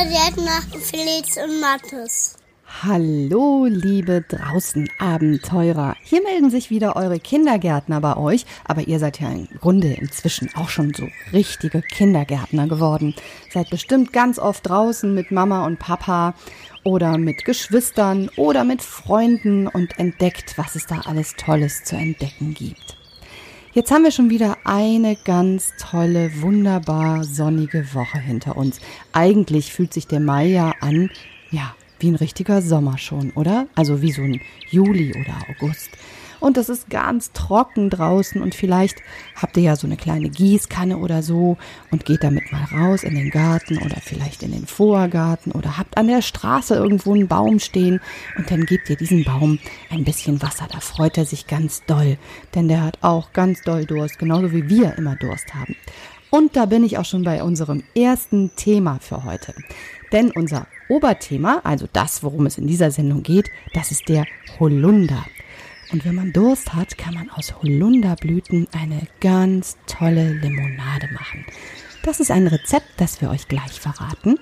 Kindergärtner Felix und Mathis. Hallo, liebe draußen Abenteurer. Hier melden sich wieder eure Kindergärtner bei euch, aber ihr seid ja im Grunde inzwischen auch schon so richtige Kindergärtner geworden. Seid bestimmt ganz oft draußen mit Mama und Papa oder mit Geschwistern oder mit Freunden und entdeckt, was es da alles Tolles zu entdecken gibt. Jetzt haben wir schon wieder eine ganz tolle, wunderbar sonnige Woche hinter uns. Eigentlich fühlt sich der Mai ja an, ja, wie ein richtiger Sommer schon, oder? Also wie so ein Juli oder August und es ist ganz trocken draußen und vielleicht habt ihr ja so eine kleine Gießkanne oder so und geht damit mal raus in den Garten oder vielleicht in den Vorgarten oder habt an der Straße irgendwo einen Baum stehen und dann gebt ihr diesem Baum ein bisschen Wasser. Da freut er sich ganz doll, denn der hat auch ganz doll Durst, genauso wie wir immer Durst haben. Und da bin ich auch schon bei unserem ersten Thema für heute. Denn unser Oberthema, also das, worum es in dieser Sendung geht, das ist der Holunder. Und wenn man Durst hat, kann man aus Holunderblüten eine ganz tolle Limonade machen. Das ist ein Rezept, das wir euch gleich verraten.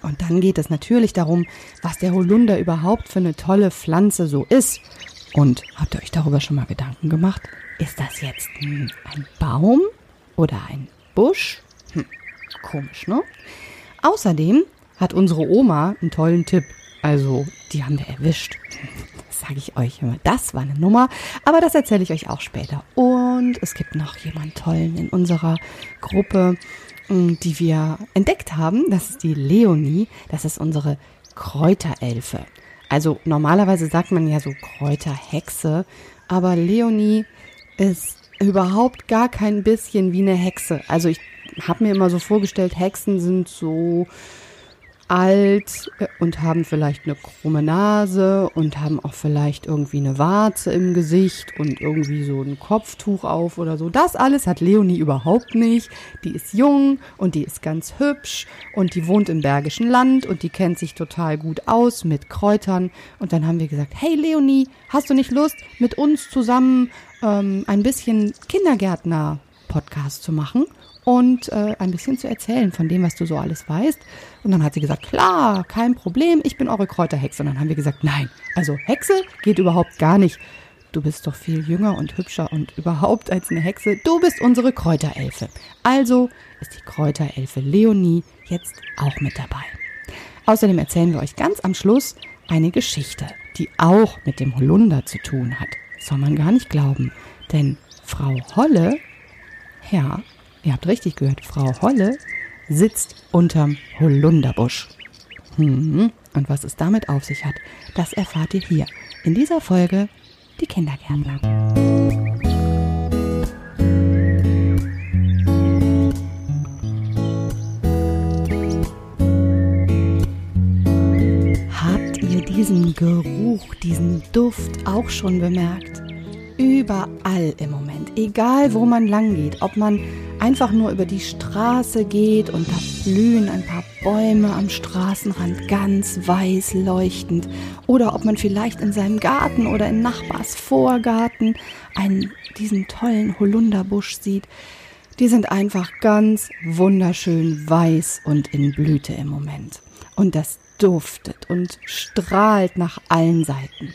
Und dann geht es natürlich darum, was der Holunder überhaupt für eine tolle Pflanze so ist. Und habt ihr euch darüber schon mal Gedanken gemacht? Ist das jetzt ein Baum oder ein Busch? Hm, komisch, ne? Außerdem hat unsere Oma einen tollen Tipp. Also, die haben wir erwischt sage ich euch immer. Das war eine Nummer, aber das erzähle ich euch auch später. Und es gibt noch jemand tollen in unserer Gruppe, mm, die wir entdeckt haben. Das ist die Leonie. Das ist unsere Kräuterelfe. Also normalerweise sagt man ja so Kräuterhexe, aber Leonie ist überhaupt gar kein bisschen wie eine Hexe. Also ich habe mir immer so vorgestellt, Hexen sind so alt äh, und haben vielleicht eine krumme Nase und haben auch vielleicht irgendwie eine Warze im Gesicht und irgendwie so ein Kopftuch auf oder so. Das alles hat Leonie überhaupt nicht. Die ist jung und die ist ganz hübsch und die wohnt im Bergischen Land und die kennt sich total gut aus mit Kräutern. Und dann haben wir gesagt, hey Leonie, hast du nicht Lust, mit uns zusammen ähm, ein bisschen Kindergärtner-Podcast zu machen? Und äh, ein bisschen zu erzählen von dem, was du so alles weißt. Und dann hat sie gesagt, klar, kein Problem, ich bin eure Kräuterhexe. Und dann haben wir gesagt, nein, also Hexe geht überhaupt gar nicht. Du bist doch viel jünger und hübscher und überhaupt als eine Hexe. Du bist unsere Kräuterelfe. Also ist die Kräuterelfe Leonie jetzt auch mit dabei. Außerdem erzählen wir euch ganz am Schluss eine Geschichte, die auch mit dem Holunder zu tun hat. Soll man gar nicht glauben. Denn Frau Holle, ja, Ihr habt richtig gehört, Frau Holle sitzt unterm Holunderbusch. Hm, und was es damit auf sich hat, das erfahrt ihr hier in dieser Folge Die Kindergärtner. Habt ihr diesen Geruch, diesen Duft auch schon bemerkt? Überall im Moment, egal wo man lang geht, ob man einfach nur über die Straße geht und da blühen ein paar Bäume am Straßenrand ganz weiß leuchtend oder ob man vielleicht in seinem Garten oder in Nachbars Vorgarten einen, diesen tollen Holunderbusch sieht. Die sind einfach ganz wunderschön weiß und in Blüte im Moment. Und das duftet und strahlt nach allen Seiten.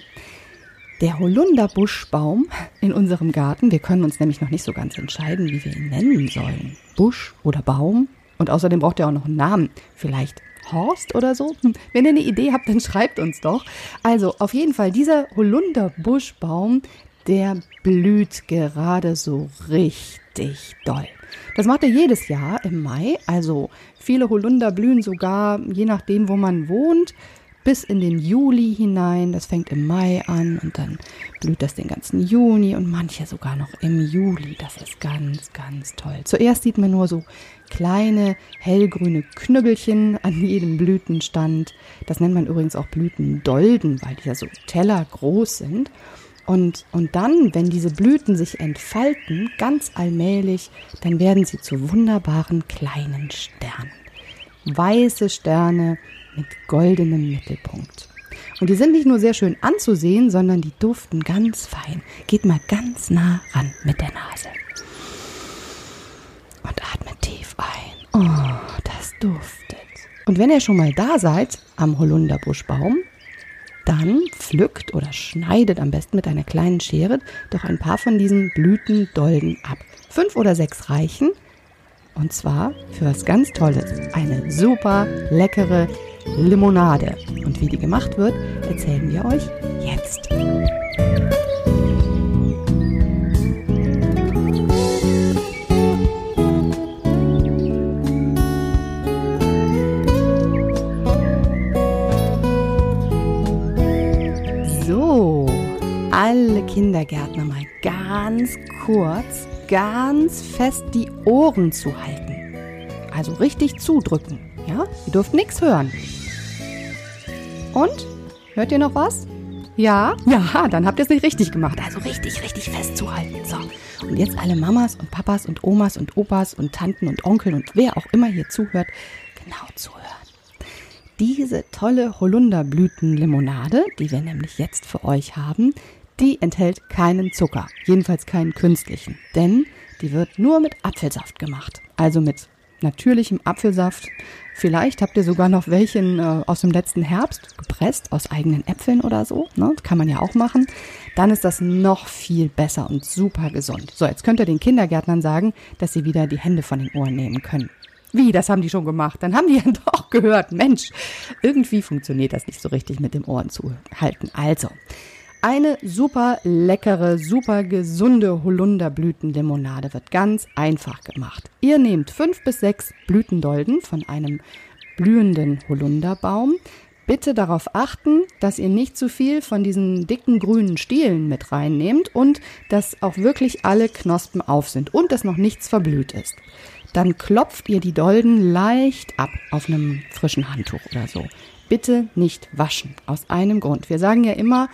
Der Holunderbuschbaum in unserem Garten, wir können uns nämlich noch nicht so ganz entscheiden, wie wir ihn nennen sollen. Busch oder Baum. Und außerdem braucht er auch noch einen Namen. Vielleicht Horst oder so? Hm, wenn ihr eine Idee habt, dann schreibt uns doch. Also auf jeden Fall, dieser Holunderbuschbaum, der blüht gerade so richtig doll. Das macht er jedes Jahr im Mai. Also viele Holunder blühen sogar, je nachdem, wo man wohnt, bis in den Juli hinein. Das fängt im Mai an und dann blüht das den ganzen Juni und manche sogar noch im Juli. Das ist ganz, ganz toll. Zuerst sieht man nur so kleine hellgrüne Knüppelchen an jedem Blütenstand. Das nennt man übrigens auch Blütendolden, weil die ja so tellergroß sind. Und, und dann, wenn diese Blüten sich entfalten, ganz allmählich, dann werden sie zu wunderbaren kleinen Sternen. Weiße Sterne, mit goldenem Mittelpunkt. Und die sind nicht nur sehr schön anzusehen, sondern die duften ganz fein. Geht mal ganz nah ran mit der Nase. Und atmet tief ein. Oh, das duftet. Und wenn ihr schon mal da seid am Holunderbuschbaum, dann pflückt oder schneidet am besten mit einer kleinen Schere doch ein paar von diesen Blütendolden ab. Fünf oder sechs reichen. Und zwar für was ganz Tolles. Eine super leckere Limonade. Und wie die gemacht wird, erzählen wir euch jetzt. alle Kindergärtner mal ganz kurz, ganz fest die Ohren zu halten. Also richtig zudrücken. Ja, ihr dürft nichts hören. Und? Hört ihr noch was? Ja? Ja, dann habt ihr es nicht richtig gemacht. Also richtig, richtig festzuhalten. So. Und jetzt alle Mamas und Papas und Omas und Opas und Tanten und Onkeln und wer auch immer hier zuhört, genau zuhören. Diese tolle Holunderblütenlimonade, die wir nämlich jetzt für euch haben, die enthält keinen Zucker, jedenfalls keinen künstlichen, denn die wird nur mit Apfelsaft gemacht, also mit natürlichem Apfelsaft. Vielleicht habt ihr sogar noch welchen äh, aus dem letzten Herbst gepresst, aus eigenen Äpfeln oder so. Ne? Kann man ja auch machen. Dann ist das noch viel besser und super gesund. So, jetzt könnt ihr den Kindergärtnern sagen, dass sie wieder die Hände von den Ohren nehmen können. Wie, das haben die schon gemacht? Dann haben die ja doch gehört. Mensch, irgendwie funktioniert das nicht so richtig mit dem Ohren zu halten. Also, eine super leckere, super gesunde Holunderblütenlimonade wird ganz einfach gemacht. Ihr nehmt fünf bis sechs Blütendolden von einem blühenden Holunderbaum. Bitte darauf achten, dass ihr nicht zu viel von diesen dicken grünen Stielen mit reinnehmt und dass auch wirklich alle Knospen auf sind und dass noch nichts verblüht ist. Dann klopft ihr die Dolden leicht ab auf einem frischen Handtuch oder so. Bitte nicht waschen. Aus einem Grund. Wir sagen ja immer,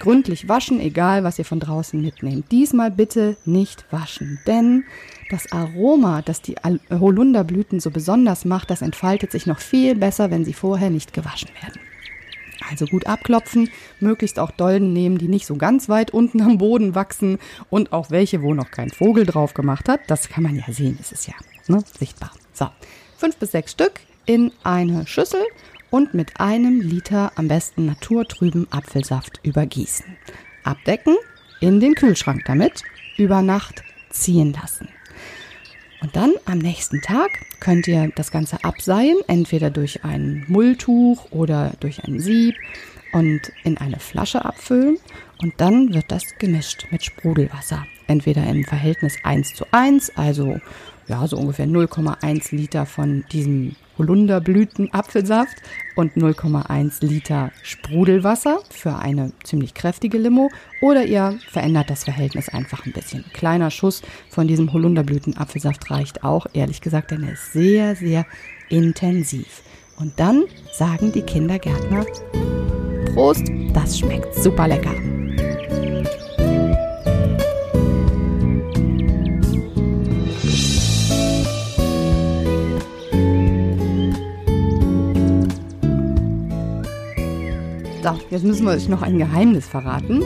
gründlich waschen, egal was ihr von draußen mitnehmt. Diesmal bitte nicht waschen, denn das Aroma, das die Holunderblüten so besonders macht, das entfaltet sich noch viel besser, wenn sie vorher nicht gewaschen werden. Also gut abklopfen, möglichst auch Dolden nehmen, die nicht so ganz weit unten am Boden wachsen und auch welche, wo noch kein Vogel drauf gemacht hat. Das kann man ja sehen, das ist ja ne, sichtbar. So, fünf bis sechs Stück in eine Schüssel und mit einem Liter am besten naturtrüben Apfelsaft übergießen. Abdecken, in den Kühlschrank damit, über Nacht ziehen lassen. Und dann am nächsten Tag könnt ihr das Ganze abseihen, entweder durch ein Mulltuch oder durch ein Sieb und in eine Flasche abfüllen. Und dann wird das gemischt mit Sprudelwasser. Entweder im Verhältnis 1 zu 1, also ja, so ungefähr 0,1 Liter von diesem Holunderblütenapfelsaft und 0,1 Liter Sprudelwasser für eine ziemlich kräftige Limo. Oder ihr verändert das Verhältnis einfach ein bisschen. Ein kleiner Schuss von diesem Holunderblütenapfelsaft reicht auch, ehrlich gesagt, denn er ist sehr, sehr intensiv. Und dann sagen die Kindergärtner, Prost, das schmeckt super lecker. So, jetzt müssen wir euch noch ein Geheimnis verraten.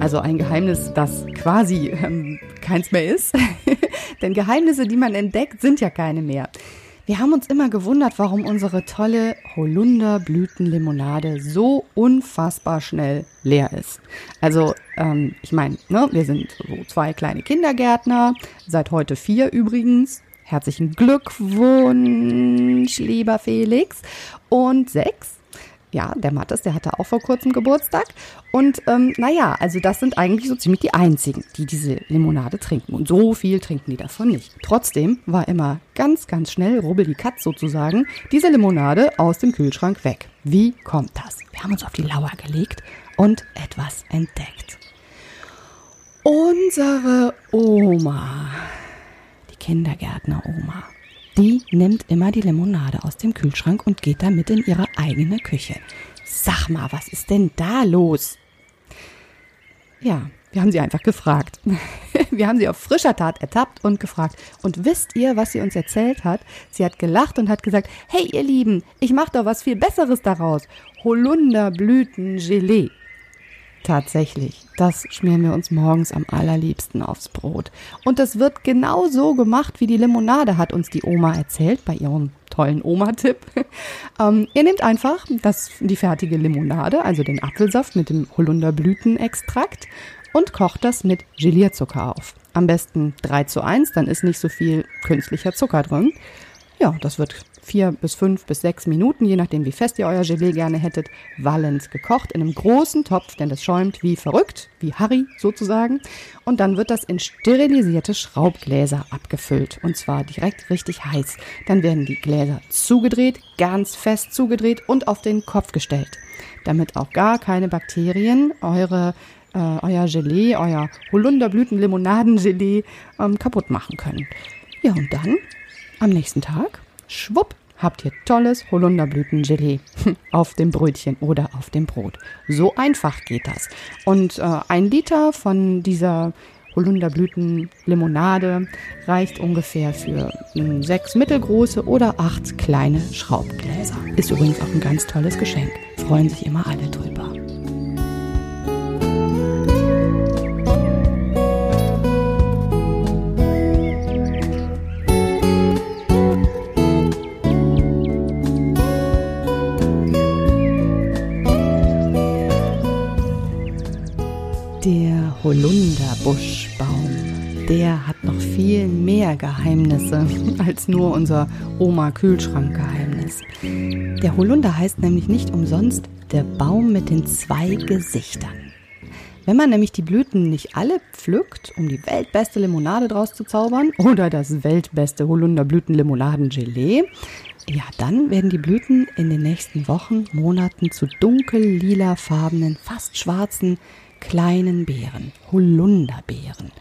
Also ein Geheimnis, das quasi ähm, keins mehr ist. Denn Geheimnisse, die man entdeckt, sind ja keine mehr. Wir haben uns immer gewundert, warum unsere tolle Holunderblütenlimonade so unfassbar schnell leer ist. Also, ähm, ich meine, ne, wir sind so zwei kleine Kindergärtner, seit heute vier übrigens. Herzlichen Glückwunsch, lieber Felix. Und sechs ja, der Mattes, der hatte auch vor kurzem Geburtstag. Und ähm, naja, also das sind eigentlich so ziemlich die einzigen, die diese Limonade trinken. Und so viel trinken die davon nicht. Trotzdem war immer ganz, ganz schnell, rubbel die Katz sozusagen, diese Limonade aus dem Kühlschrank weg. Wie kommt das? Wir haben uns auf die Lauer gelegt und etwas entdeckt. Unsere Oma, die Kindergärtner-Oma, die nimmt immer die Limonade aus dem Kühlschrank und geht damit in ihre eigene Küche. Sag mal, was ist denn da los? Ja, wir haben sie einfach gefragt. Wir haben sie auf frischer Tat ertappt und gefragt. Und wisst ihr, was sie uns erzählt hat? Sie hat gelacht und hat gesagt, hey ihr Lieben, ich mache doch was viel Besseres daraus. Holunderblütengelee. Tatsächlich, das schmieren wir uns morgens am allerliebsten aufs Brot. Und das wird genau so gemacht, wie die Limonade, hat uns die Oma erzählt bei ihrem tollen Oma-Tipp. Ähm, ihr nehmt einfach das, die fertige Limonade, also den Apfelsaft mit dem Holunderblütenextrakt und kocht das mit Gelierzucker auf. Am besten 3 zu 1, dann ist nicht so viel künstlicher Zucker drin. Ja, das wird vier bis fünf bis sechs Minuten, je nachdem wie fest ihr euer Gelee gerne hättet, wallend gekocht in einem großen Topf, denn das schäumt wie verrückt, wie Harry sozusagen. Und dann wird das in sterilisierte Schraubgläser abgefüllt und zwar direkt richtig heiß. Dann werden die Gläser zugedreht, ganz fest zugedreht und auf den Kopf gestellt, damit auch gar keine Bakterien eure äh, euer Gelee, euer Holunderblütenlimonadengelee ähm, kaputt machen können. Ja, und dann am nächsten Tag, schwupp, habt ihr tolles Holunderblütengelee auf dem Brötchen oder auf dem Brot. So einfach geht das. Und äh, ein Liter von dieser Holunderblütenlimonade reicht ungefähr für äh, sechs mittelgroße oder acht kleine Schraubgläser. Ist übrigens auch ein ganz tolles Geschenk. Freuen sich immer alle drüber. Der Holunderbuschbaum, der hat noch viel mehr Geheimnisse als nur unser Oma-Kühlschrank-Geheimnis. Der Holunder heißt nämlich nicht umsonst der Baum mit den zwei Gesichtern. Wenn man nämlich die Blüten nicht alle pflückt, um die weltbeste Limonade draus zu zaubern oder das weltbeste Holunderblütenlimonadengelee, ja, dann werden die Blüten in den nächsten Wochen, Monaten zu dunkel lilafarbenen, fast schwarzen, kleinen Beeren, Holunderbeeren.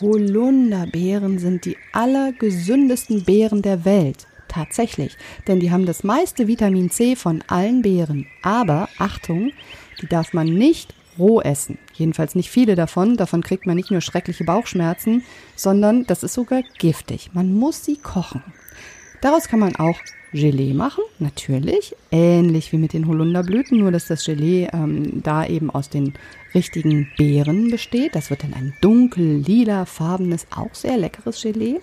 Holunderbeeren sind die allergesündesten Beeren der Welt. Tatsächlich, denn die haben das meiste Vitamin C von allen Beeren. Aber, Achtung, die darf man nicht roh essen. Jedenfalls nicht viele davon. Davon kriegt man nicht nur schreckliche Bauchschmerzen, sondern das ist sogar giftig. Man muss sie kochen. Daraus kann man auch Gelee machen, natürlich, ähnlich wie mit den Holunderblüten, nur dass das Gelee ähm, da eben aus den richtigen Beeren besteht. Das wird dann ein dunkel lila farbenes, auch sehr leckeres Gelee.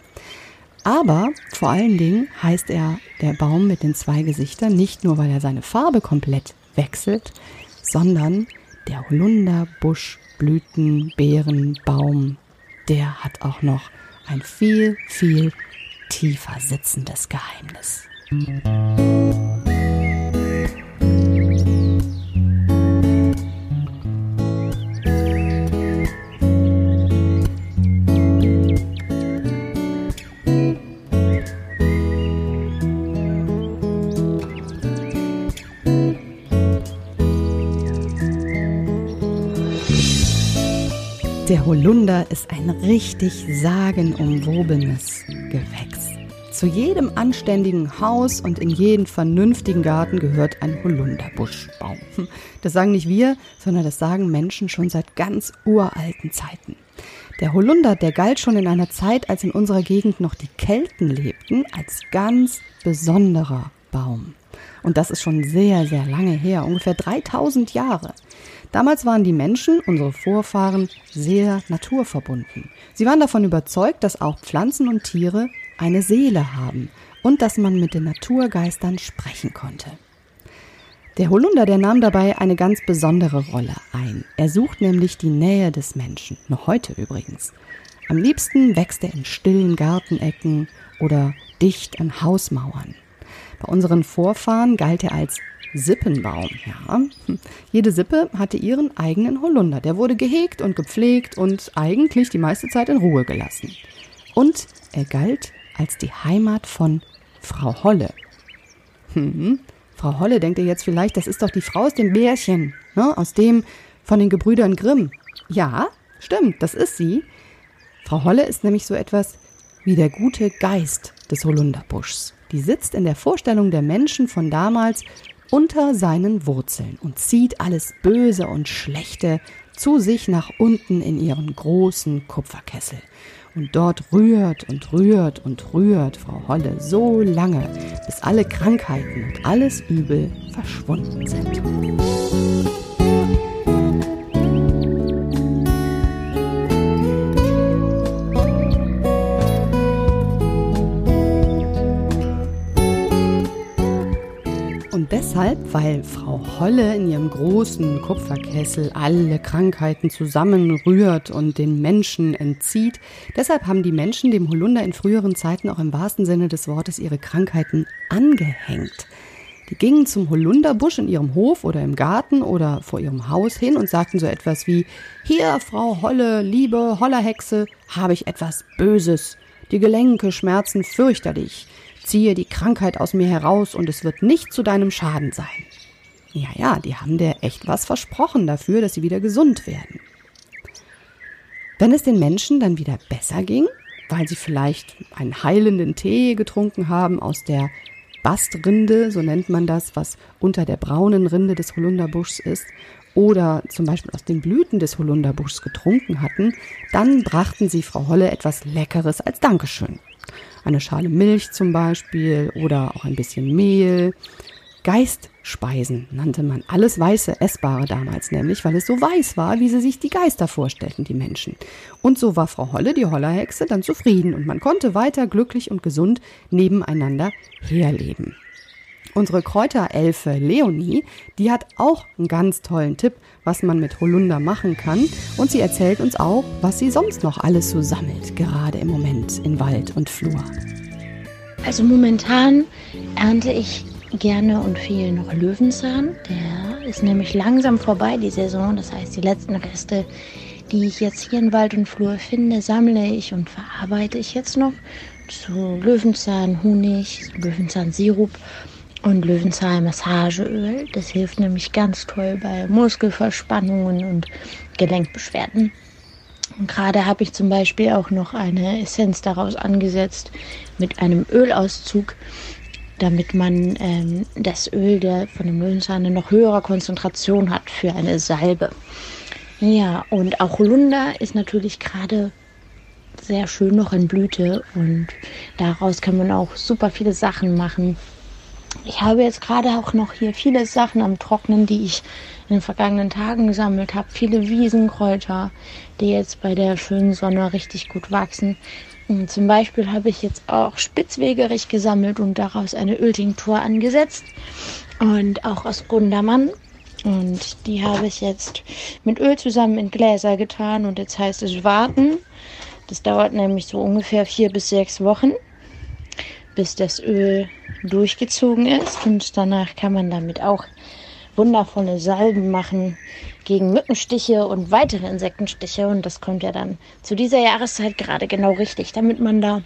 Aber vor allen Dingen heißt er der Baum mit den zwei Gesichtern nicht nur, weil er seine Farbe komplett wechselt, sondern der Holunderbusch, Blüten, Beeren, Baum, der hat auch noch ein viel, viel tiefer sitzendes Geheimnis. Der Holunder ist ein richtig sagenumwobenes Gewächs. Zu jedem anständigen Haus und in jeden vernünftigen Garten gehört ein Holunderbuschbaum. Das sagen nicht wir, sondern das sagen Menschen schon seit ganz uralten Zeiten. Der Holunder, der galt schon in einer Zeit, als in unserer Gegend noch die Kelten lebten, als ganz besonderer Baum. Und das ist schon sehr, sehr lange her, ungefähr 3000 Jahre. Damals waren die Menschen, unsere Vorfahren, sehr naturverbunden. Sie waren davon überzeugt, dass auch Pflanzen und Tiere eine Seele haben und dass man mit den Naturgeistern sprechen konnte. Der Holunder, der nahm dabei eine ganz besondere Rolle ein. Er sucht nämlich die Nähe des Menschen, noch heute übrigens. Am liebsten wächst er in stillen Gartenecken oder dicht an Hausmauern. Bei unseren Vorfahren galt er als Sippenbaum, ja. Jede Sippe hatte ihren eigenen Holunder. Der wurde gehegt und gepflegt und eigentlich die meiste Zeit in Ruhe gelassen. Und er galt als die Heimat von Frau Holle. Hm, Frau Holle denkt ihr jetzt vielleicht, das ist doch die Frau aus dem Bärchen, ne, aus dem von den Gebrüdern Grimm. Ja, stimmt, das ist sie. Frau Holle ist nämlich so etwas wie der gute Geist des Holunderbuschs. Die sitzt in der Vorstellung der Menschen von damals unter seinen Wurzeln und zieht alles Böse und Schlechte zu sich nach unten in ihren großen Kupferkessel. Und dort rührt und rührt und rührt Frau Holle so lange, bis alle Krankheiten und alles Übel verschwunden sind. Deshalb, weil Frau Holle in ihrem großen Kupferkessel alle Krankheiten zusammenrührt und den Menschen entzieht. Deshalb haben die Menschen dem Holunder in früheren Zeiten auch im wahrsten Sinne des Wortes ihre Krankheiten angehängt. Die gingen zum Holunderbusch in ihrem Hof oder im Garten oder vor ihrem Haus hin und sagten so etwas wie Hier, Frau Holle, liebe Hollerhexe, habe ich etwas Böses. Die Gelenke schmerzen fürchterlich ziehe die Krankheit aus mir heraus und es wird nicht zu deinem Schaden sein. Ja, ja, die haben dir echt was versprochen dafür, dass sie wieder gesund werden. Wenn es den Menschen dann wieder besser ging, weil sie vielleicht einen heilenden Tee getrunken haben aus der Bastrinde, so nennt man das, was unter der braunen Rinde des Holunderbuschs ist, oder zum Beispiel aus den Blüten des Holunderbuschs getrunken hatten, dann brachten sie Frau Holle etwas Leckeres als Dankeschön eine Schale Milch zum Beispiel oder auch ein bisschen Mehl. Geistspeisen nannte man alles weiße Essbare damals nämlich, weil es so weiß war, wie sie sich die Geister vorstellten, die Menschen. Und so war Frau Holle, die Hollerhexe, dann zufrieden und man konnte weiter glücklich und gesund nebeneinander herleben. Unsere Kräuterelfe Leonie, die hat auch einen ganz tollen Tipp, was man mit Holunder machen kann. Und sie erzählt uns auch, was sie sonst noch alles so sammelt, gerade im Moment in Wald und Flur. Also momentan ernte ich gerne und viel noch Löwenzahn. Der ist nämlich langsam vorbei, die Saison. Das heißt, die letzten Reste, die ich jetzt hier in Wald und Flur finde, sammle ich und verarbeite ich jetzt noch zu Löwenzahn, Honig, Löwenzahn-Sirup und Löwenzahn-Massageöl. Das hilft nämlich ganz toll bei Muskelverspannungen und Gelenkbeschwerden. Und gerade habe ich zum Beispiel auch noch eine Essenz daraus angesetzt mit einem Ölauszug, damit man ähm, das Öl der von dem Löwenzahn eine noch höhere Konzentration hat für eine Salbe. Ja, und auch Holunder ist natürlich gerade sehr schön noch in Blüte und daraus kann man auch super viele Sachen machen. Ich habe jetzt gerade auch noch hier viele Sachen am Trocknen, die ich in den vergangenen Tagen gesammelt habe. Viele Wiesenkräuter, die jetzt bei der schönen Sonne richtig gut wachsen. Und zum Beispiel habe ich jetzt auch Spitzwegerich gesammelt und daraus eine Öltinktur angesetzt. Und auch aus Gundermann. Und die habe ich jetzt mit Öl zusammen in Gläser getan. Und jetzt heißt es warten. Das dauert nämlich so ungefähr vier bis sechs Wochen bis das Öl durchgezogen ist. Und danach kann man damit auch wundervolle Salben machen gegen Mückenstiche und weitere Insektenstiche. Und das kommt ja dann zu dieser Jahreszeit gerade genau richtig, damit man da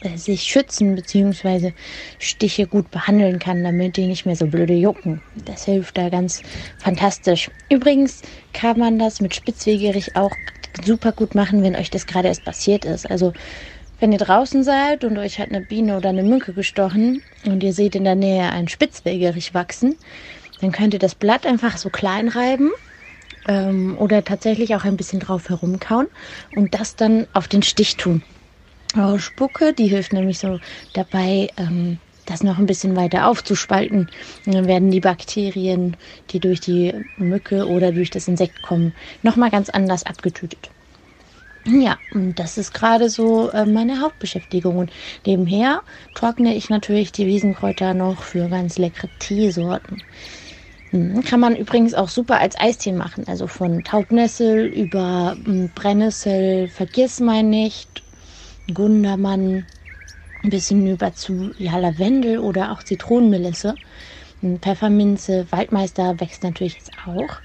äh, sich schützen bzw. Stiche gut behandeln kann, damit die nicht mehr so blöde jucken. Das hilft da ganz fantastisch. Übrigens kann man das mit Spitzwegerich auch super gut machen, wenn euch das gerade erst passiert ist. Also wenn ihr draußen seid und euch hat eine Biene oder eine Mücke gestochen und ihr seht in der Nähe einen Spitzwegerich wachsen, dann könnt ihr das Blatt einfach so klein reiben ähm, oder tatsächlich auch ein bisschen drauf herumkauen und das dann auf den Stich tun. Eure Spucke, die hilft nämlich so dabei, ähm, das noch ein bisschen weiter aufzuspalten. Und dann werden die Bakterien, die durch die Mücke oder durch das Insekt kommen, nochmal ganz anders abgetötet. Ja, das ist gerade so äh, meine Hauptbeschäftigung. Und nebenher trockne ich natürlich die Wiesenkräuter noch für ganz leckere Teesorten. Hm, kann man übrigens auch super als Eistee machen. Also von Taubnessel über hm, Brennnessel, Vergissmeinnicht, Gundermann, ein bisschen über zu ja, Lavendel oder auch Zitronenmelisse. Hm, Pfefferminze, Waldmeister wächst natürlich jetzt auch.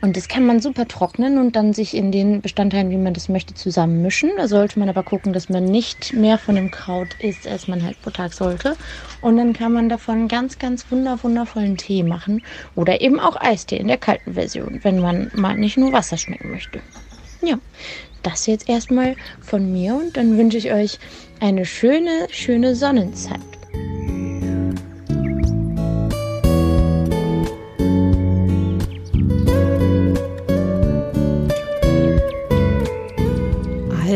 Und das kann man super trocknen und dann sich in den Bestandteilen, wie man das möchte, zusammenmischen. Da sollte man aber gucken, dass man nicht mehr von dem Kraut isst, als man halt pro Tag sollte. Und dann kann man davon ganz, ganz wunder, wundervollen Tee machen. Oder eben auch Eistee in der kalten Version, wenn man mal nicht nur Wasser schmecken möchte. Ja, das jetzt erstmal von mir und dann wünsche ich euch eine schöne, schöne Sonnenzeit.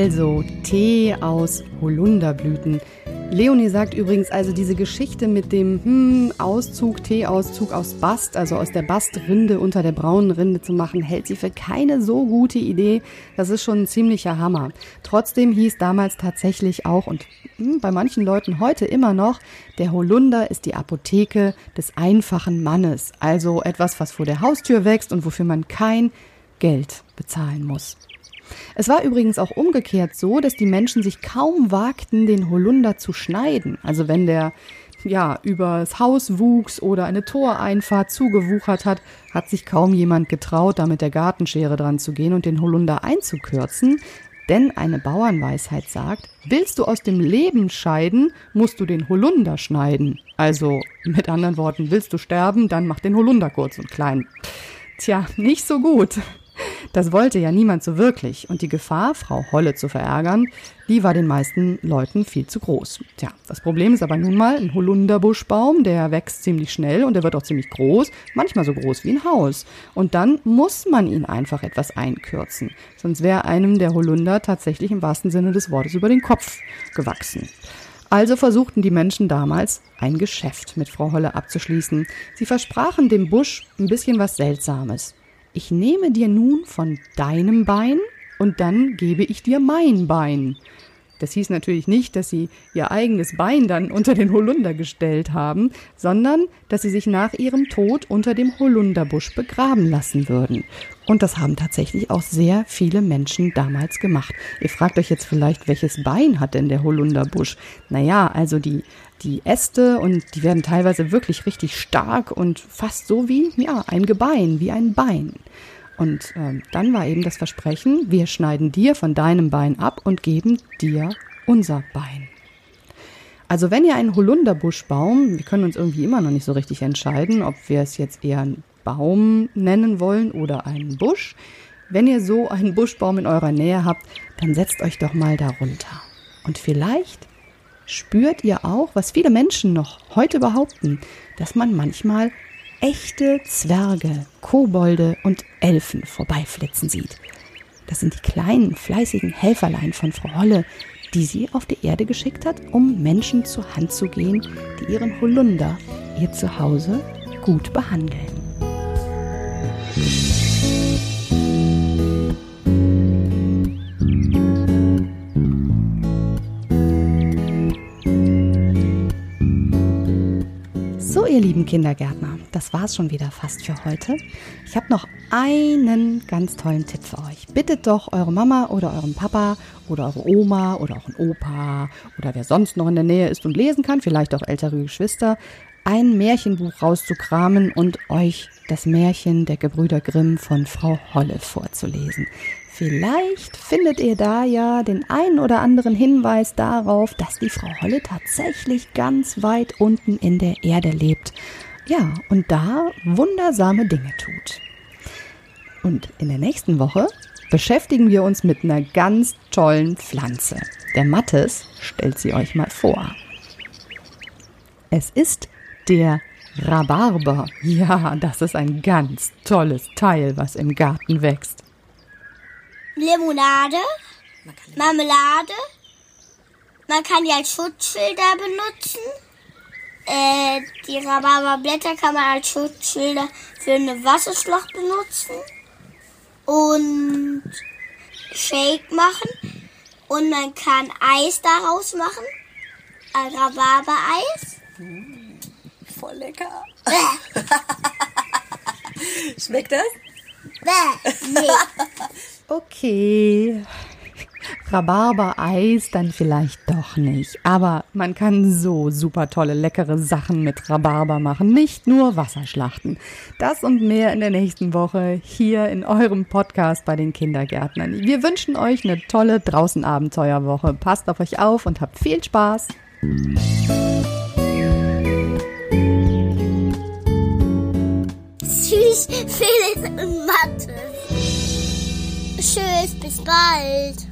Also Tee aus Holunderblüten. Leonie sagt übrigens also diese Geschichte mit dem hm, Auszug, Teeauszug aus Bast, also aus der Bastrinde unter der braunen Rinde zu machen, hält sie für keine so gute Idee. Das ist schon ein ziemlicher Hammer. Trotzdem hieß damals tatsächlich auch und hm, bei manchen Leuten heute immer noch, der Holunder ist die Apotheke des einfachen Mannes. Also etwas, was vor der Haustür wächst und wofür man kein Geld bezahlen muss. Es war übrigens auch umgekehrt so, dass die Menschen sich kaum wagten, den Holunder zu schneiden. Also wenn der ja, übers Haus wuchs oder eine Toreinfahrt zugewuchert hat, hat sich kaum jemand getraut, da mit der Gartenschere dran zu gehen und den Holunder einzukürzen. Denn eine Bauernweisheit sagt, willst du aus dem Leben scheiden, musst du den Holunder schneiden. Also mit anderen Worten, willst du sterben, dann mach den Holunder kurz und klein. Tja, nicht so gut. Das wollte ja niemand so wirklich. Und die Gefahr, Frau Holle zu verärgern, die war den meisten Leuten viel zu groß. Tja, das Problem ist aber nun mal ein Holunderbuschbaum, der wächst ziemlich schnell und der wird auch ziemlich groß, manchmal so groß wie ein Haus. Und dann muss man ihn einfach etwas einkürzen. Sonst wäre einem der Holunder tatsächlich im wahrsten Sinne des Wortes über den Kopf gewachsen. Also versuchten die Menschen damals, ein Geschäft mit Frau Holle abzuschließen. Sie versprachen dem Busch ein bisschen was Seltsames ich nehme dir nun von deinem Bein und dann gebe ich dir mein Bein. Das hieß natürlich nicht, dass sie ihr eigenes Bein dann unter den Holunder gestellt haben, sondern dass sie sich nach ihrem Tod unter dem Holunderbusch begraben lassen würden. Und das haben tatsächlich auch sehr viele Menschen damals gemacht. Ihr fragt euch jetzt vielleicht, welches Bein hat denn der Holunderbusch? Naja, also die, die Äste und die werden teilweise wirklich richtig stark und fast so wie, ja, ein Gebein, wie ein Bein. Und äh, dann war eben das Versprechen, wir schneiden dir von deinem Bein ab und geben dir unser Bein. Also wenn ihr einen Holunderbuschbaum, wir können uns irgendwie immer noch nicht so richtig entscheiden, ob wir es jetzt eher einen Baum nennen wollen oder einen Busch. Wenn ihr so einen Buschbaum in eurer Nähe habt, dann setzt euch doch mal darunter. Und vielleicht spürt ihr auch, was viele Menschen noch heute behaupten, dass man manchmal echte Zwerge, Kobolde und Elfen vorbeiflitzen sieht. Das sind die kleinen, fleißigen Helferlein von Frau Holle, die sie auf die Erde geschickt hat, um Menschen zur Hand zu gehen, die ihren Holunder, ihr Zuhause, gut behandeln. ihr lieben Kindergärtner, das war's schon wieder fast für heute. Ich habe noch einen ganz tollen Tipp für euch. Bittet doch eure Mama oder euren Papa oder eure Oma oder auch ein Opa oder wer sonst noch in der Nähe ist und lesen kann, vielleicht auch ältere Geschwister, ein Märchenbuch rauszukramen und euch das Märchen der Gebrüder Grimm von Frau Holle vorzulesen. Vielleicht findet ihr da ja den einen oder anderen Hinweis darauf, dass die Frau Holle tatsächlich ganz weit unten in der Erde lebt. Ja, und da wundersame Dinge tut. Und in der nächsten Woche beschäftigen wir uns mit einer ganz tollen Pflanze. Der Mattes stellt sie euch mal vor. Es ist der Rhabarber. Ja, das ist ein ganz tolles Teil, was im Garten wächst. Limonade, Marmelade. Man kann die als Schutzschilder benutzen. Äh, die Rhabarberblätter kann man als Schutzschilder für eine Wasserschlacht benutzen. Und Shake machen. Und man kann Eis daraus machen. Ein Rhabarbereis. Mm, voll lecker. Schmeckt das? Nee. Okay. Rhabarber-Eis dann vielleicht doch nicht. Aber man kann so super tolle, leckere Sachen mit Rhabarber machen. Nicht nur Wasserschlachten. Das und mehr in der nächsten Woche hier in eurem Podcast bei den Kindergärtnern. Wir wünschen euch eine tolle Draußenabenteuerwoche. Passt auf euch auf und habt viel Spaß. Tschüss, Felix und Mathe. Tschüss, bis bald.